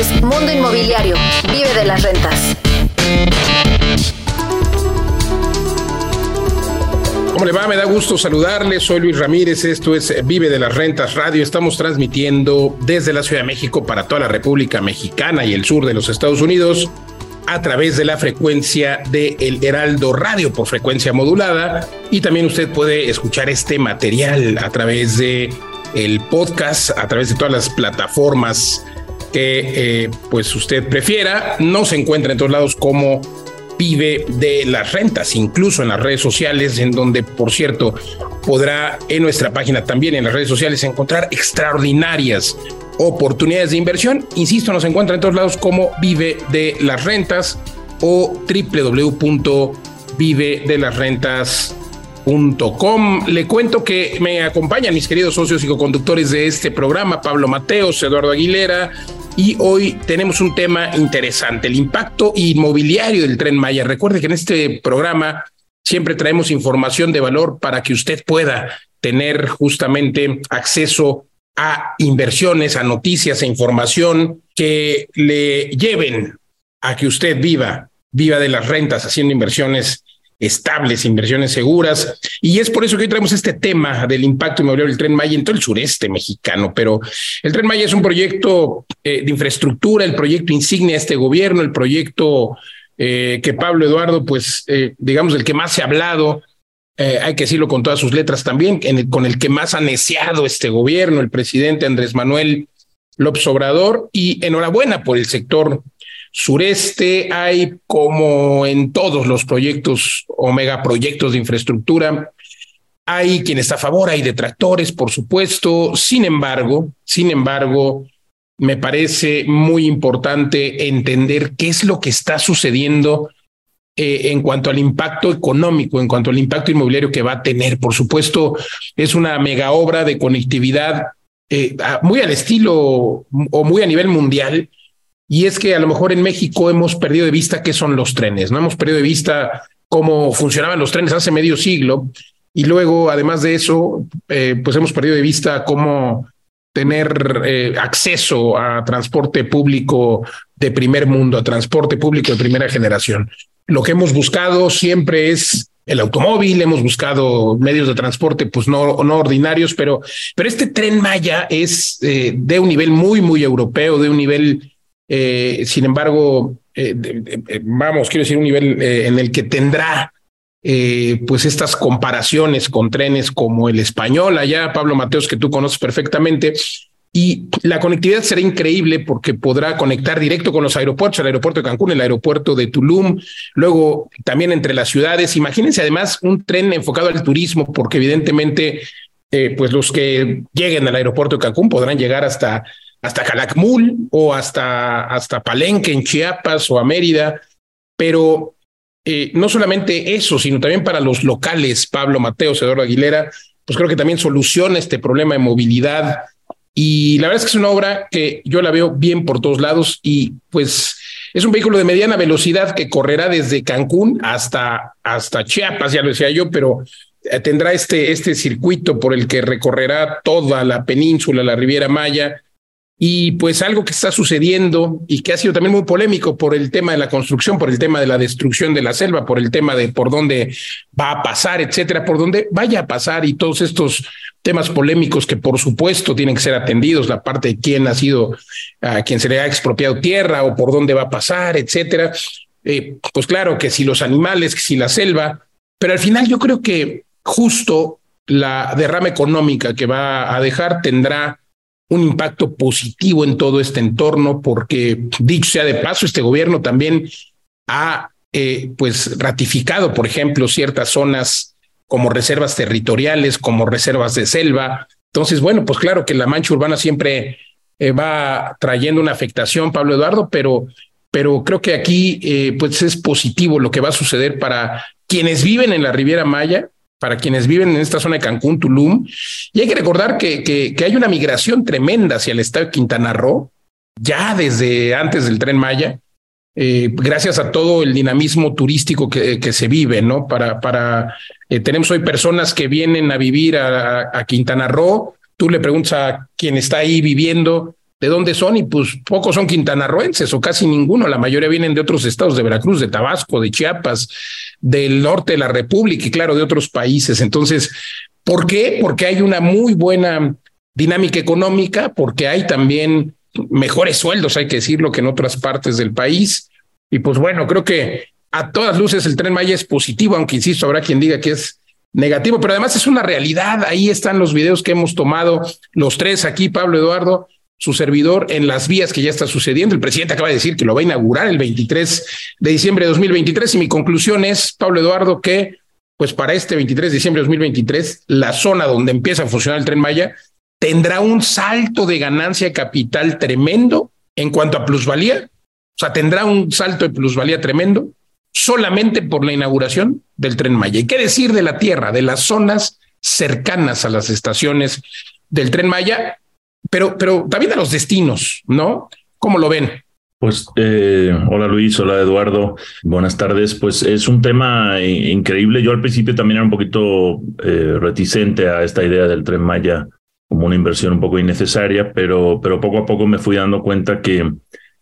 es Mundo Inmobiliario. Vive de las rentas. ¿Cómo le va? Me da gusto saludarle. Soy Luis Ramírez. Esto es Vive de las Rentas Radio. Estamos transmitiendo desde la Ciudad de México para toda la República Mexicana y el sur de los Estados Unidos a través de la frecuencia de El Heraldo Radio por frecuencia modulada. Y también usted puede escuchar este material a través de el podcast, a través de todas las plataformas que eh, pues usted prefiera. No se encuentra en todos lados como vive de las rentas, incluso en las redes sociales, en donde, por cierto, podrá en nuestra página también en las redes sociales encontrar extraordinarias oportunidades de inversión. Insisto, nos encuentra en todos lados como vive de las rentas o www.vivedelasrentas.com. Le cuento que me acompañan mis queridos socios y co-conductores de este programa, Pablo Mateos, Eduardo Aguilera, y hoy tenemos un tema interesante, el impacto inmobiliario del tren Maya. Recuerde que en este programa siempre traemos información de valor para que usted pueda tener justamente acceso a inversiones, a noticias, a información que le lleven a que usted viva, viva de las rentas haciendo inversiones estables, inversiones seguras. Y es por eso que hoy traemos este tema del impacto inmobiliario del Tren Maya en todo el sureste mexicano. Pero el Tren Maya es un proyecto eh, de infraestructura, el proyecto insignia de este gobierno, el proyecto eh, que Pablo Eduardo, pues, eh, digamos, el que más se ha hablado, hay que decirlo con todas sus letras también, con el que más ha neciado este gobierno, el presidente Andrés Manuel López Obrador. Y enhorabuena por el sector sureste, hay como en todos los proyectos o megaproyectos de infraestructura, hay quien está a favor, hay detractores, por supuesto. Sin embargo, sin embargo, me parece muy importante entender qué es lo que está sucediendo eh, en cuanto al impacto económico, en cuanto al impacto inmobiliario que va a tener. Por supuesto, es una mega obra de conectividad eh, muy al estilo o muy a nivel mundial y es que a lo mejor en México hemos perdido de vista qué son los trenes, no hemos perdido de vista cómo funcionaban los trenes hace medio siglo y luego, además de eso, eh, pues hemos perdido de vista cómo tener eh, acceso a transporte público de primer mundo, a transporte público de primera generación. Lo que hemos buscado siempre es el automóvil, hemos buscado medios de transporte, pues no, ordinarios, pero, pero este tren Maya es eh, de un nivel muy, muy europeo, de un nivel eh, sin embargo, eh, vamos, quiero decir, un nivel eh, en el que tendrá pues estas comparaciones con trenes como el español, allá Pablo Mateos, que tú conoces perfectamente, y la conectividad será increíble porque podrá conectar directo con los aeropuertos, el aeropuerto de Cancún, el aeropuerto de Tulum, luego también entre las ciudades. Imagínense además un tren enfocado al turismo, porque evidentemente, pues los que lleguen al aeropuerto de Cancún podrán llegar hasta hasta Calakmul o hasta, hasta Palenque en Chiapas o a Mérida, pero eh, no solamente eso, sino también para los locales, Pablo Mateo, Eduardo Aguilera, pues creo que también soluciona este problema de movilidad. Y la verdad es que es una obra que yo la veo bien por todos lados y pues es un vehículo de mediana velocidad que correrá desde Cancún hasta, hasta Chiapas, ya lo decía yo, pero eh, tendrá este, este circuito por el que recorrerá toda la península, la Riviera Maya, y pues algo que está sucediendo y que ha sido también muy polémico por el tema de la construcción, por el tema de la destrucción de la selva, por el tema de por dónde va a pasar, etcétera, por dónde vaya a pasar y todos estos temas polémicos que por supuesto tienen que ser atendidos, la parte de quién ha sido, a quien se le ha expropiado tierra o por dónde va a pasar, etcétera. Eh, pues claro que si los animales, que si la selva, pero al final yo creo que justo la derrama económica que va a dejar tendrá un impacto positivo en todo este entorno, porque dicho sea de paso, este gobierno también ha eh, pues ratificado, por ejemplo, ciertas zonas como reservas territoriales, como reservas de selva. Entonces, bueno, pues claro que la mancha urbana siempre eh, va trayendo una afectación, Pablo Eduardo, pero, pero creo que aquí eh, pues es positivo lo que va a suceder para quienes viven en la Riviera Maya, para quienes viven en esta zona de Cancún, Tulum. Y hay que recordar que, que, hay una migración tremenda hacia el estado de Quintana Roo, ya desde antes del tren Maya, eh, gracias a todo el dinamismo turístico que, que se vive, ¿no? Para, para eh, tenemos hoy personas que vienen a vivir a, a, Quintana Roo. Tú le preguntas a quien está ahí viviendo de dónde son y pues pocos son quintanarroenses o casi ninguno, la mayoría vienen de otros estados de Veracruz, de Tabasco, de Chiapas, del norte de la República y claro, de otros países. Entonces, ¿por qué? Porque hay una muy buena dinámica económica, porque hay también mejores sueldos, hay que decirlo, que en otras partes del país. Y pues bueno, creo que a todas luces el tren Maya es positivo, aunque insisto, habrá quien diga que es negativo, pero además es una realidad. Ahí están los videos que hemos tomado los tres aquí, Pablo Eduardo, su servidor, en las vías que ya está sucediendo. El presidente acaba de decir que lo va a inaugurar el 23 de diciembre de 2023 y mi conclusión es, Pablo Eduardo, que pues para este 23 de diciembre de 2023, la zona donde empieza a funcionar el tren Maya tendrá un salto de ganancia capital tremendo en cuanto a plusvalía. O sea, tendrá un salto de plusvalía tremendo solamente por la inauguración del tren Maya. ¿Y qué decir de la tierra, de las zonas cercanas a las estaciones del tren Maya? Pero, pero también de los destinos, ¿no? ¿Cómo lo ven? Pues eh, hola Luis, hola Eduardo, buenas tardes. Pues es un tema increíble. Yo al principio también era un poquito eh, reticente a esta idea del tren Maya como una inversión un poco innecesaria, pero, pero poco a poco me fui dando cuenta que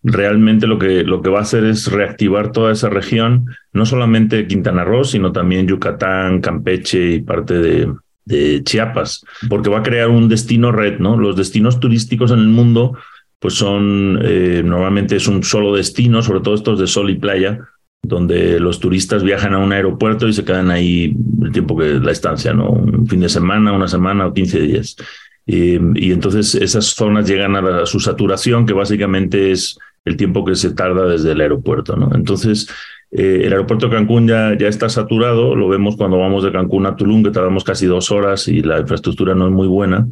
realmente lo que, lo que va a hacer es reactivar toda esa región, no solamente Quintana Roo, sino también Yucatán, Campeche y parte de, de Chiapas, porque va a crear un destino red, ¿no? Los destinos turísticos en el mundo, pues son, eh, normalmente es un solo destino, sobre todo estos de sol y playa, donde los turistas viajan a un aeropuerto y se quedan ahí el tiempo que la estancia, ¿no? Un fin de semana, una semana o 15 días. y entonces esas zonas llegan a, su saturación, que básicamente es el tiempo que se tarda desde el aeropuerto. ¿no? Entonces, eh, el aeropuerto de Cancún ya, ya está saturado, lo vemos cuando vamos de Cancún a Tulum, que tardamos casi dos horas y la infraestructura no es muy buena,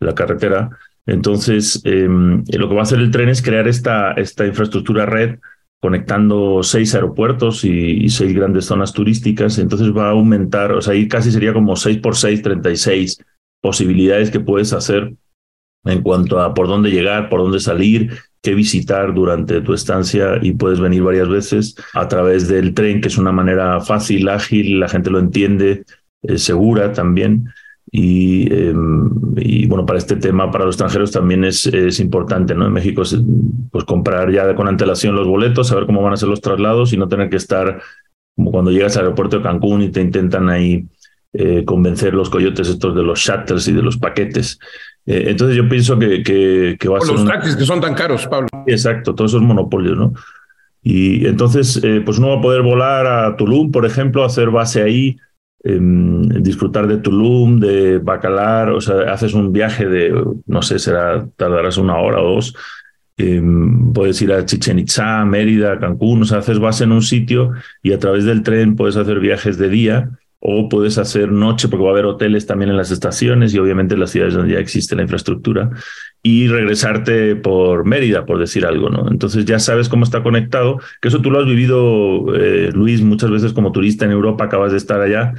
la carretera. Entonces, em, lo que va a hacer el tren es crear esta, esta infraestructura red conectando seis aeropuertos y, seis grandes zonas turísticas. Entonces va a aumentar, o sea, ahí casi sería como seis por seis, 36 posibilidades que puedes hacer en cuanto a por dónde llegar, por dónde salir, qué visitar durante tu estancia y puedes venir varias veces a través del tren, que es una manera fácil, ágil, la gente lo entiende, segura también. Y, em, y, bueno, para este tema, para los extranjeros también es, es importante, ¿no? En México, pues comprar ya con antelación los boletos, saber cómo van a ser los traslados y no tener que estar como cuando llegas al aeropuerto de Cancún y te intentan ahí eh, convencer los coyotes estos de los shuttles y de los paquetes. Eh, entonces yo pienso que, que, va a ser... Los taxis que son tan caros, Pablo. Exacto, todos esos monopolios, ¿no? Y entonces, eh, pues uno va a poder volar a Tulum, por ejemplo, hacer base ahí, em, disfrutar de Tulum, de Bacalar, o sea, haces un viaje de, no sé, será, tardarás una hora o dos, em, puedes ir a Chichen Itza, Mérida, Cancún, o sea, haces base en un sitio y a través del tren puedes hacer viajes de día o puedes hacer noche porque va a haber hoteles también en las estaciones y obviamente en las ciudades donde ya existe la infraestructura y regresarte por Mérida, por decir algo, ¿no? Entonces ya sabes cómo está conectado, que eso tú lo has vivido, eh, Luis, muchas veces como turista en Europa, acabas de estar allá,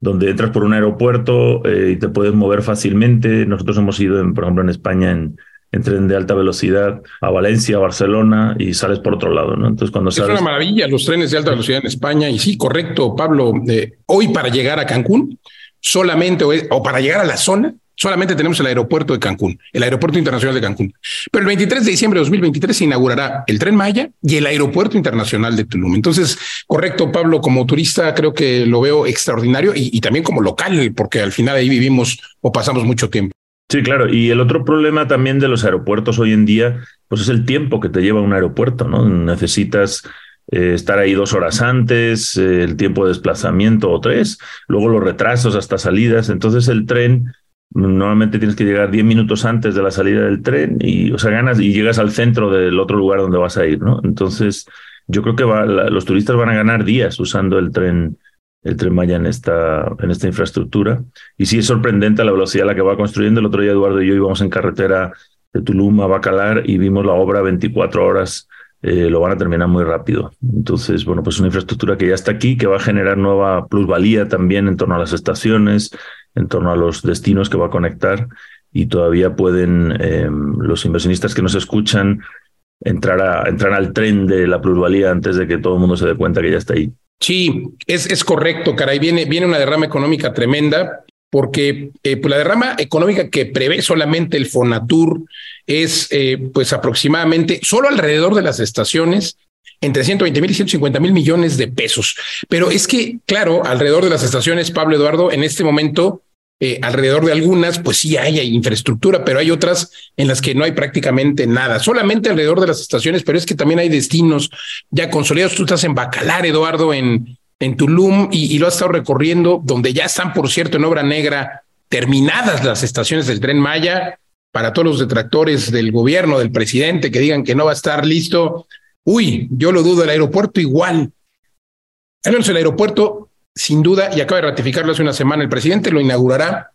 donde entras por un aeropuerto eh, y te puedes mover fácilmente. Nosotros hemos ido, en, por ejemplo, en España, en, en tren de alta velocidad a Valencia, a Barcelona y sales por otro lado, ¿no? Entonces cuando sales... Es una maravilla los trenes de alta velocidad en España y sí, correcto, Pablo, eh, hoy para llegar a Cancún, solamente, o para llegar a la zona, solamente tenemos el aeropuerto de Cancún, el aeropuerto internacional de Cancún. Pero el 23 de diciembre de 2023 se inaugurará el tren Maya y el aeropuerto internacional de Tulum. Entonces, correcto, Pablo, como turista creo que lo veo extraordinario y, y también como local, porque al final ahí vivimos o pasamos mucho tiempo. Sí, claro. Y el otro problema también de los aeropuertos hoy en día, pues es el tiempo que te lleva un aeropuerto, ¿no? Necesitas eh, estar ahí dos horas antes, eh, el tiempo de desplazamiento o tres, luego los retrasos hasta salidas. Entonces el tren, normalmente tienes que llegar diez minutos antes de la salida del tren y, o sea, ganas y llegas al centro del otro lugar donde vas a ir, ¿no? Entonces, yo creo que va, los turistas van a ganar días usando el tren el tren Maya en esta, en esta infraestructura. Y sí es sorprendente la velocidad a la que va construyendo. El otro día Eduardo y yo íbamos en carretera de Tulum a Bacalar y vimos la obra 24 horas. Eh, lo van a terminar muy rápido. Entonces, bueno, pues una infraestructura que ya está aquí, que va a generar nueva plusvalía también en torno a las estaciones, en torno a los destinos que va a conectar y todavía pueden em, los inversionistas que nos escuchan entrar, a, entrar al tren de la plusvalía antes de que todo el mundo se dé cuenta que ya está ahí. Sí, es, es correcto, caray. Viene, viene una derrama económica tremenda. porque eh, pues la derrama económica que prevé solamente el Fonatur es eh, pues aproximadamente solo alrededor de las estaciones entre 120 mil y 150 mil millones de pesos. Pero es que, claro, alrededor de las estaciones, Pablo Eduardo, en este momento, eh, alrededor de algunas, pues sí hay, infraestructura, pero hay otras en las que no hay prácticamente nada. Solamente alrededor de las estaciones, pero es que también hay destinos ya consolidados. Tú estás en Bacalar, Eduardo, en, en Tulum, y, y lo has estado recorriendo, donde ya están, por cierto, en obra negra terminadas las estaciones del tren Maya. Para todos los detractores del gobierno, del presidente, que digan que no va a estar listo, Uy, yo lo dudo, el aeropuerto igual. Al menos el aeropuerto, sin duda, y acaba de ratificarlo hace una semana el presidente, lo inaugurará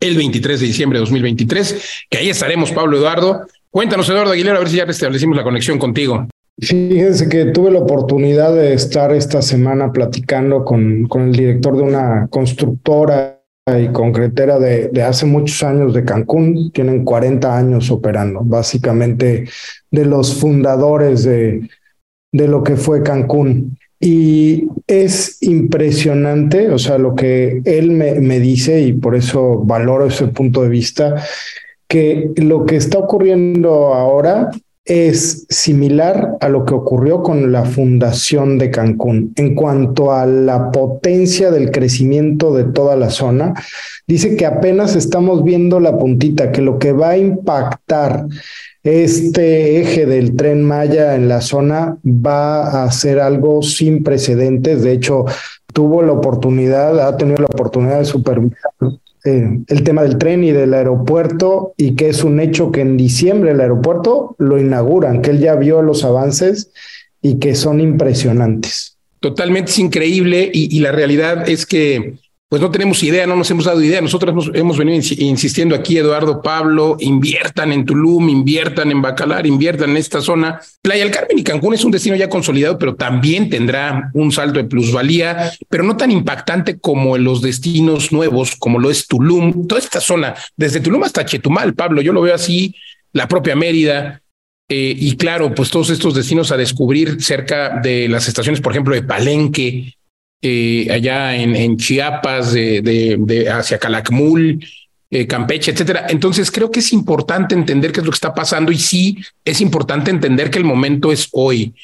el 23 de diciembre de 2023, que ahí estaremos, Pablo Eduardo. Cuéntanos, Eduardo Aguilera, a ver si ya restablecimos la conexión contigo. Fíjense que tuve la oportunidad de estar esta semana platicando con, con el director de una constructora y concretera de, de, hace muchos años de Cancún, tienen 40 años operando, básicamente de los fundadores de, de lo que fue Cancún. Y es impresionante, o sea, lo que él me, dice, y por eso valoro ese punto de vista, que lo que está ocurriendo ahora es similar a lo que ocurrió con la fundación de Cancún. En cuanto a la potencia del crecimiento de toda la zona, dice que apenas estamos viendo la puntita, que lo que va a impactar este eje del tren Maya en la zona va a ser algo sin precedentes. De hecho, tuvo la oportunidad, ha tenido la oportunidad de supervisar eh, el tema del tren y del aeropuerto y que es un hecho que en diciembre el aeropuerto lo inauguran, que él ya vio los avances y que son impresionantes. Totalmente es increíble y, y la realidad es que pues no tenemos idea, no nos hemos dado idea. Nosotros hemos, venido insistiendo aquí, Eduardo Pablo, inviertan en Tulum, inviertan en Bacalar, inviertan en esta zona. Playa del Carmen y Cancún es un destino ya consolidado, pero también tendrá un salto de plusvalía, pero no tan impactante como en los destinos nuevos, como lo es Tulum, toda esta zona, desde Tulum hasta Chetumal, Pablo, yo lo veo así, la propia Mérida, eh, y claro, pues todos estos destinos a descubrir cerca de las estaciones, por ejemplo, de Palenque, eh, allá en, Chiapas, de, hacia Calakmul, eh, Campeche, etcétera. Entonces creo que es importante entender qué es lo que está pasando y sí es importante entender que el momento es hoy.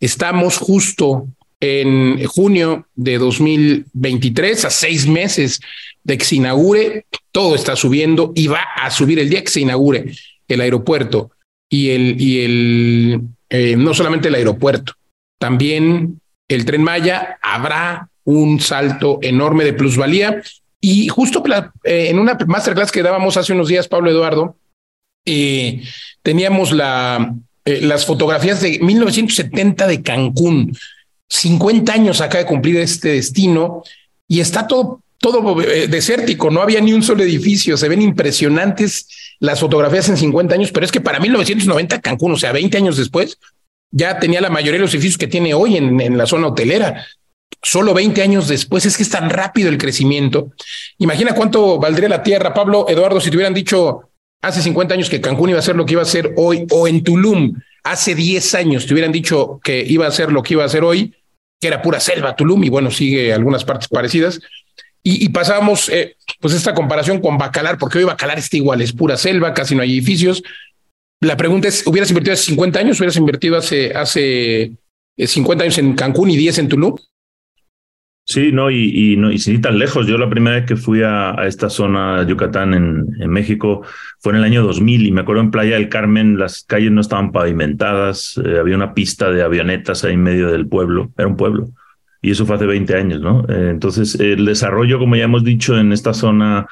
Estamos justo en junio de 2023, a seis meses de que se inaugure, todo está subiendo y va a subir el día que se inaugure el aeropuerto y el, y el eh, no solamente el aeropuerto, también el tren Maya, habrá un salto enorme de plusvalía. Y justo eh, en una masterclass que dábamos hace unos días, Pablo Eduardo, eh, teníamos eh, las fotografías de 1970 de Cancún. 50 años acaba de cumplir este destino y está todo, todo desértico, no había ni un solo edificio, se ven impresionantes las fotografías en 50 años, pero es que para 1990 Cancún, o sea, 20 años después, ya tenía la mayoría de los edificios que tiene hoy en, en la zona hotelera. Solo 20 años después es que es tan rápido el crecimiento. Imagina cuánto valdría la tierra, Pablo Eduardo, si te hubieran dicho hace 50 años que Cancún iba a ser lo que iba a ser hoy, o en Tulum, hace 10 años te hubieran dicho que iba a ser lo que iba a ser hoy, que era pura selva Tulum, y bueno, sigue algunas partes parecidas. Y, y pasamos eh, pues esta comparación con Bacalar, porque hoy Bacalar está igual, es pura selva, casi no hay edificios, la pregunta es, ¿hubieras invertido hace 50 años? ¿Hubieras invertido hace, hace 50 eh, años en Cancún y 10 en Tulum? Sí, no, y, no, y sin ir tan lejos. Yo la primera vez que fui a, esta zona Yucatán en, en, México fue en el año 2000 y me acuerdo en Playa del Carmen las calles no estaban pavimentadas, eh, había una pista de avionetas ahí en medio del pueblo, era un pueblo. Y eso fue hace 20 años, ¿no? Eh, entonces, el desarrollo, como ya hemos dicho, en esta zona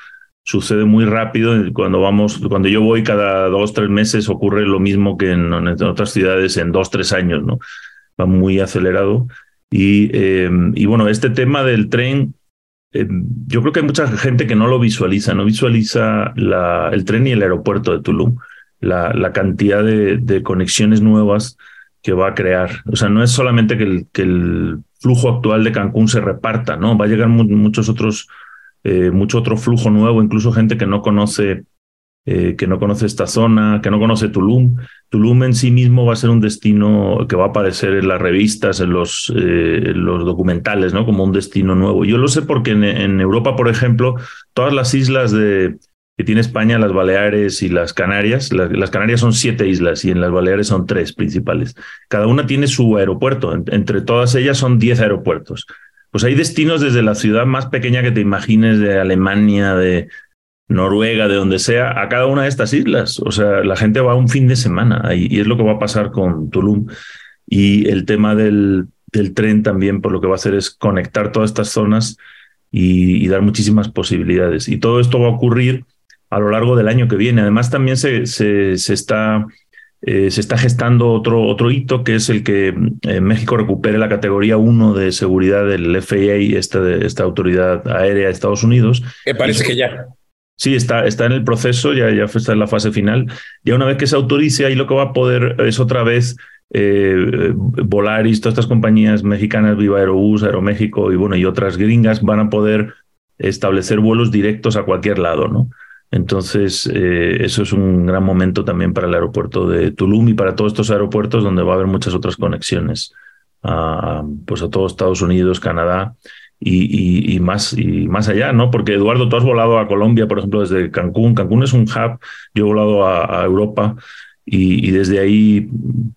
sucede muy rápido. Cuando vamos, cuando yo voy cada dos, tres meses, ocurre lo mismo que en, en otras ciudades en dos, tres años, ¿no? Va muy acelerado. Y, eh, y bueno, este tema del tren, eh, yo creo que hay mucha gente que no lo visualiza, no visualiza la, el tren y el aeropuerto de Tulum, la, la cantidad de, de, conexiones nuevas que va a crear. O sea, no es solamente que el, que el flujo actual de Cancún se reparta, ¿no? Va a llegar mu muchos otros eh, mucho otro flujo nuevo, incluso gente que no conoce eh, que no conoce esta zona, que no conoce Tulum. Tulum en sí mismo va a ser un destino que va a aparecer en las revistas, en los, eh, los documentales, ¿no? Como un destino nuevo. Yo lo sé porque en, Europa, por ejemplo, todas las islas de, que tiene España, las Baleares y las Canarias, las, Canarias son siete islas y en las Baleares son tres principales. Cada una tiene su aeropuerto. entre todas ellas son diez aeropuertos. Pues hay destinos desde la ciudad más pequeña que te imagines de Alemania, de, Noruega, de donde sea, a cada una de estas islas. O sea, la gente va un fin de semana ahí, y es lo que va a pasar con Tulum. Y el tema del, tren también, por lo que va a hacer es conectar todas estas zonas y, dar muchísimas posibilidades. Y todo esto va a ocurrir a lo largo del año que viene. Además, también se está, eh, se está gestando otro, otro hito, que es el que eh, México recupere la categoría 1 de seguridad del FAA, esta, esta autoridad aérea de Estados Unidos. Me parece que ya. Sí, está, está en el proceso, ya, ya está en la fase final. Ya una vez que se autorice, ahí lo que va a poder es otra vez eh, Volaris, todas estas compañías mexicanas, Viva Aerobús, Aeroméxico y bueno, y otras gringas van a poder establecer vuelos directos a cualquier lado, ¿no? Entonces, eh, eso es un gran momento también para el aeropuerto de Tulum y para todos estos aeropuertos donde va a haber muchas otras conexiones a, pues a todos Estados Unidos, Canadá y, más, y más allá, ¿no? Porque Eduardo, tú has volado a Colombia, por ejemplo, desde Cancún. Cancún es un hub, yo he volado a, Europa y, y, desde ahí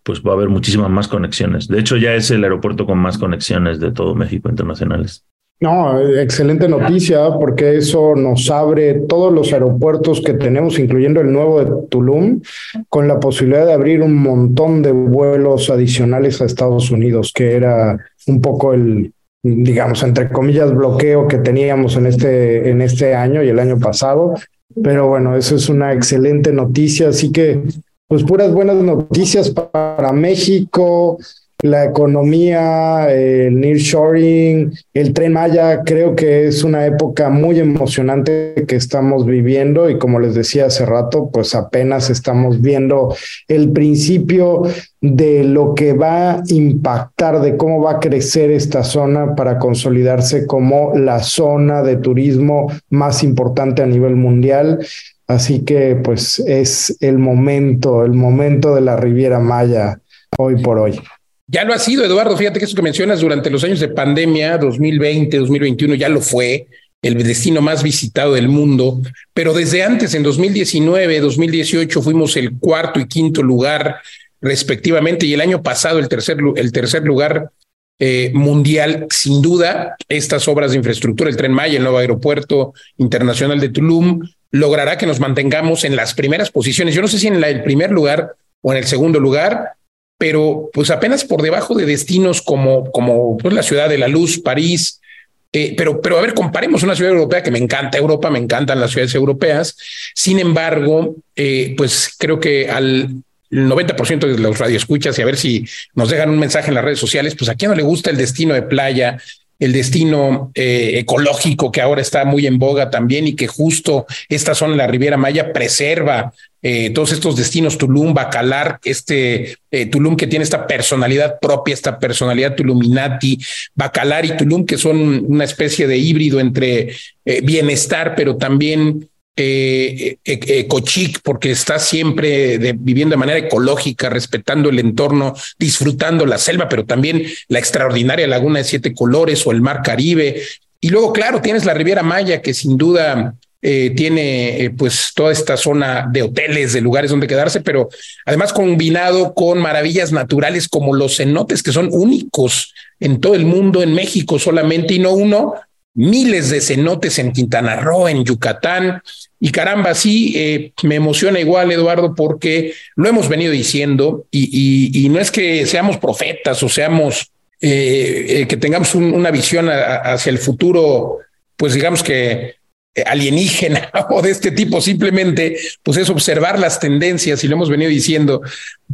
pues va a haber muchísimas más conexiones. De hecho, ya es el aeropuerto con más conexiones de todo México internacionales. No, excelente noticia porque eso nos abre todos los aeropuertos que tenemos, incluyendo el nuevo de Tulum, con la posibilidad de abrir un montón de vuelos adicionales a Estados Unidos, que era un poco el, digamos, entre comillas, bloqueo que teníamos en este, en este año y el año pasado. Pero bueno, eso es una excelente noticia. Así que, pues puras buenas noticias para México, la economía, el nearshoring, el tren Maya, creo que es una época muy emocionante que estamos viviendo y como les decía hace rato, pues apenas estamos viendo el principio de lo que va a impactar, de cómo va a crecer esta zona para consolidarse como la zona de turismo más importante a nivel mundial. Así que pues es el momento, el momento de la Riviera Maya hoy por hoy. Ya lo ha sido, Eduardo. Fíjate que eso que mencionas durante los años de pandemia, 2020, 2021, ya lo fue, el destino más visitado del mundo. Pero desde antes, en 2019, 2018, fuimos el cuarto y quinto lugar respectivamente, y el año pasado el tercer, el tercer lugar eh, mundial. Sin duda, estas obras de infraestructura, el Tren Maya, el nuevo aeropuerto internacional de Tulum, logrará que nos mantengamos en las primeras posiciones. Yo no sé si en el primer lugar o en el segundo lugar, pero pues apenas por debajo de destinos como, como pues, la ciudad de la luz, París. Eh, pero, pero a ver, comparemos una ciudad europea que me encanta Europa, me encantan las ciudades europeas. Sin embargo, eh, pues creo que al 90% de los radioescuchas y a ver si nos dejan un mensaje en las redes sociales, pues a quién no le gusta el destino de playa, el destino eh, ecológico que ahora está muy en boga también y que justo esta zona de la Riviera Maya preserva eh, todos estos destinos, Tulum, Bacalar, este eh, Tulum que tiene esta personalidad propia, esta personalidad Tuluminati, Bacalar y Tulum, que son una especie de híbrido entre bienestar, pero también eh, ecochic, porque está siempre viviendo de manera ecológica, respetando el entorno, disfrutando la selva, pero también la extraordinaria laguna de siete colores o el mar Caribe. Y luego, claro, tienes la Riviera Maya, que sin duda eh, tiene eh, pues toda esta zona de hoteles, de lugares donde quedarse, pero además combinado con maravillas naturales como los cenotes que son únicos en todo el mundo, en México solamente y no uno, miles de cenotes en Quintana Roo, en Yucatán. Y caramba, sí, eh, me emociona igual, Eduardo, porque lo hemos venido diciendo y, no es que seamos profetas o seamos eh, eh, que tengamos una visión hacia el futuro, pues digamos que alienígena o de este tipo, simplemente pues es observar las tendencias y lo hemos venido diciendo,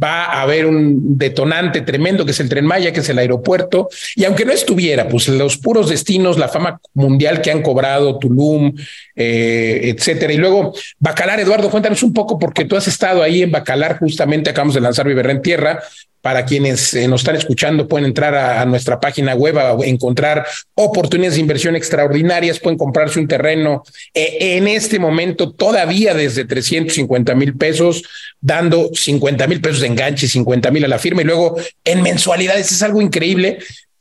va a haber un detonante tremendo que es el tren Maya, que es el aeropuerto, y aunque no estuviera, pues los puros destinos, la fama mundial que han cobrado, Tulum, eh, etcétera, y luego Bacalar, Eduardo, cuéntanos un poco porque tú has estado ahí en Bacalar, justamente acabamos de lanzar Viverra en Tierra, para quienes eh, nos están escuchando, pueden entrar a, nuestra página web a encontrar oportunidades de inversión extraordinarias, pueden comprarse un terreno eh, en este momento todavía desde 350 mil pesos, dando 50 mil pesos de enganche, 50 mil a la firma y luego en mensualidades. Es algo increíble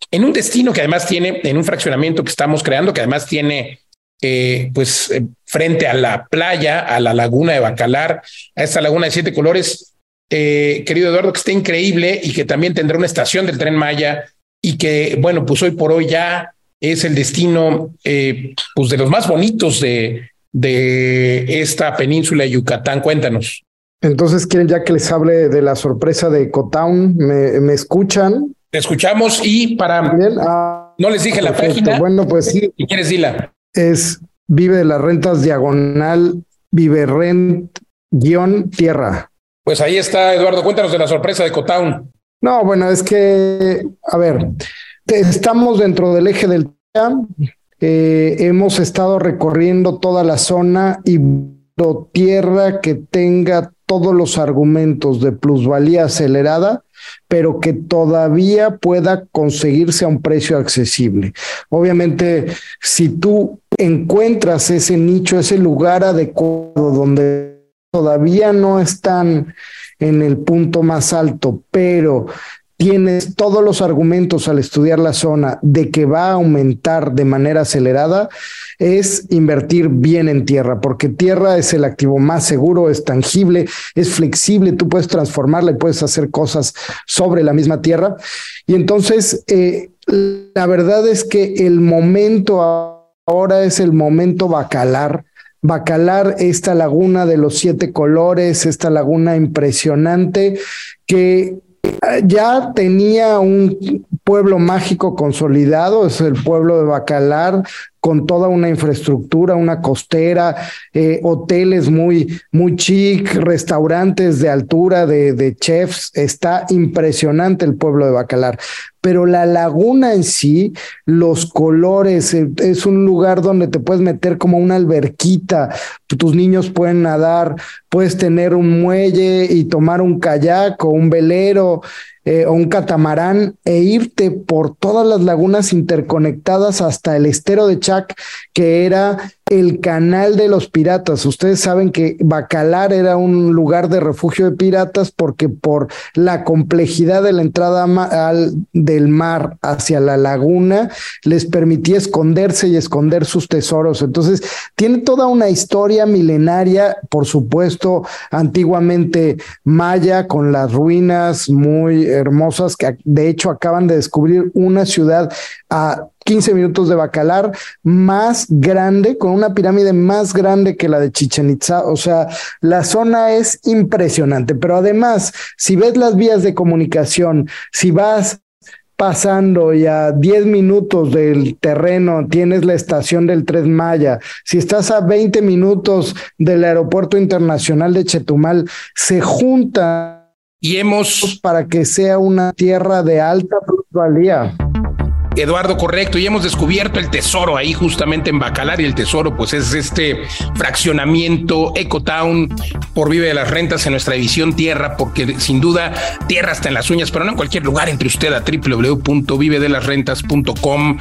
en un destino que además tiene, en un fraccionamiento que estamos creando, que además tiene eh, pues frente a la playa, a la laguna de Bacalar, a esta laguna de siete colores, eh, querido Eduardo, que esté increíble y que también tendrá una estación del tren Maya y que, bueno, pues hoy por hoy ya es el destino eh, pues de los más bonitos de, de esta península de Yucatán. Cuéntanos. Entonces, ¿quieren ya que les hable de la sorpresa de Cotown? ¿Me, escuchan? Te escuchamos y para... Ah, no les dije la página. Bueno, pues sí. Si quieres, dila. Es Vive de las Rentas Diagonal Vive Rent guion Tierra. Pues ahí está, Eduardo. Cuéntanos de la sorpresa de Cotown. No, bueno, es que, a ver, estamos dentro del eje del eh, hemos estado recorriendo toda la zona y tierra que tenga todos los argumentos de plusvalía acelerada, pero que todavía pueda conseguirse a un precio accesible. Obviamente, si tú encuentras ese nicho, ese lugar adecuado donde todavía no están en el punto más alto, pero tienes todos los argumentos al estudiar la zona de que va a aumentar de manera acelerada, es invertir bien en tierra, porque tierra es el activo más seguro, es tangible, es flexible, tú puedes transformarla y puedes hacer cosas sobre la misma tierra. Y entonces, eh, la verdad es que el momento ahora es el momento bacalar Bacalar, esta laguna de los siete colores, esta laguna impresionante que eh, ya tenía un pueblo mágico consolidado, es el pueblo de Bacalar, con toda una infraestructura, una costera, eh, hoteles muy, muy chic, restaurantes de altura, de, de chefs. Está impresionante el pueblo de Bacalar pero la laguna en sí, los colores, eh, es un lugar donde te puedes meter como una alberquita, tus niños pueden nadar, puedes tener un muelle y tomar un kayak o un velero. Eh, o un catamarán e irte por todas las lagunas interconectadas hasta el estero de Chac, que era el canal de los piratas. Ustedes saben que Bacalar era un lugar de refugio de piratas porque por la complejidad de la entrada del mar hacia la laguna les permitía esconderse y esconder sus tesoros. Entonces, tiene toda una historia milenaria, por supuesto, antiguamente maya, con las ruinas muy hermosas que de hecho acaban de descubrir una ciudad a 15 minutos de Bacalar, más grande, con una pirámide más grande que la de Chichen Itza. O sea, la zona es impresionante, pero además, si ves las vías de comunicación, si vas pasando y a 10 minutos del terreno tienes la estación del Tres Maya, si estás a 20 minutos del aeropuerto internacional de Chetumal, se junta y hemos para que sea una tierra de alta plusvalía. Eduardo, correcto, y hemos descubierto el tesoro ahí justamente en Bacalar y el tesoro pues es este fraccionamiento Ecotown por Vive de las Rentas en nuestra división Tierra, porque sin duda tierra está en las uñas, pero no en cualquier lugar, entre usted a www.vivedelasrentas.com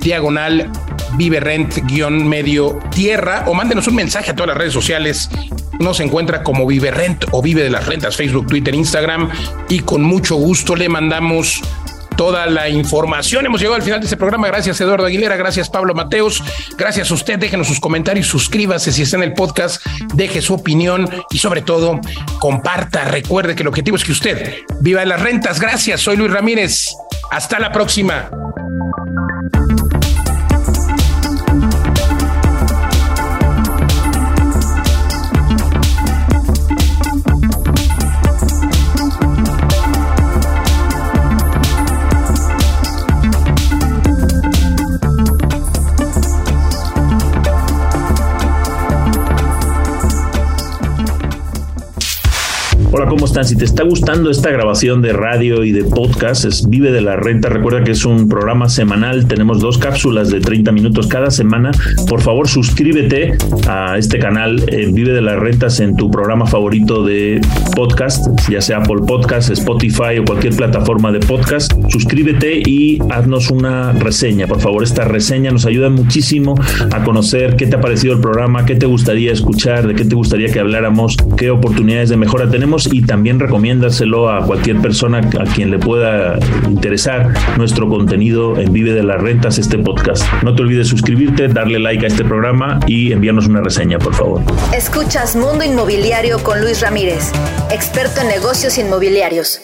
diagonal vive rent guion medio tierra o mándenos un mensaje a todas las redes sociales. Nos encuentra como Vive Rent o Vive de las Rentas, Facebook, Twitter, Instagram y con mucho gusto le mandamos toda la información. Hemos llegado al final de este programa. Gracias, Eduardo Aguilera. Gracias, Pablo Mateos. Gracias a usted. Déjenos sus comentarios, suscríbase si está en el podcast, deje su opinión y sobre todo comparta. Recuerde que el objetivo es que usted viva en las rentas. Gracias. Soy Luis Ramírez. Hasta la próxima. Hola, ¿cómo están? Si te está gustando esta grabación de radio y de podcast, es Vive de la Renta. Recuerda que es un programa semanal. Tenemos dos cápsulas de 30 minutos cada semana. Por favor, suscríbete a este canal eh, Vive de las Rentas en tu programa favorito de podcast, ya sea Apple Podcast, Spotify o cualquier plataforma de podcast. Suscríbete y haznos una reseña. Por favor, esta reseña nos ayuda muchísimo a conocer qué te ha parecido el programa, qué te gustaría escuchar, de qué te gustaría que habláramos, qué oportunidades de mejora tenemos y también recomiéndaselo a cualquier persona a quien le pueda interesar nuestro contenido en Vive de las Rentas, este podcast. No te olvides suscribirte, darle like a este programa y enviarnos una reseña, por favor. Escuchas Mundo Inmobiliario con Luis Ramírez, experto en negocios inmobiliarios.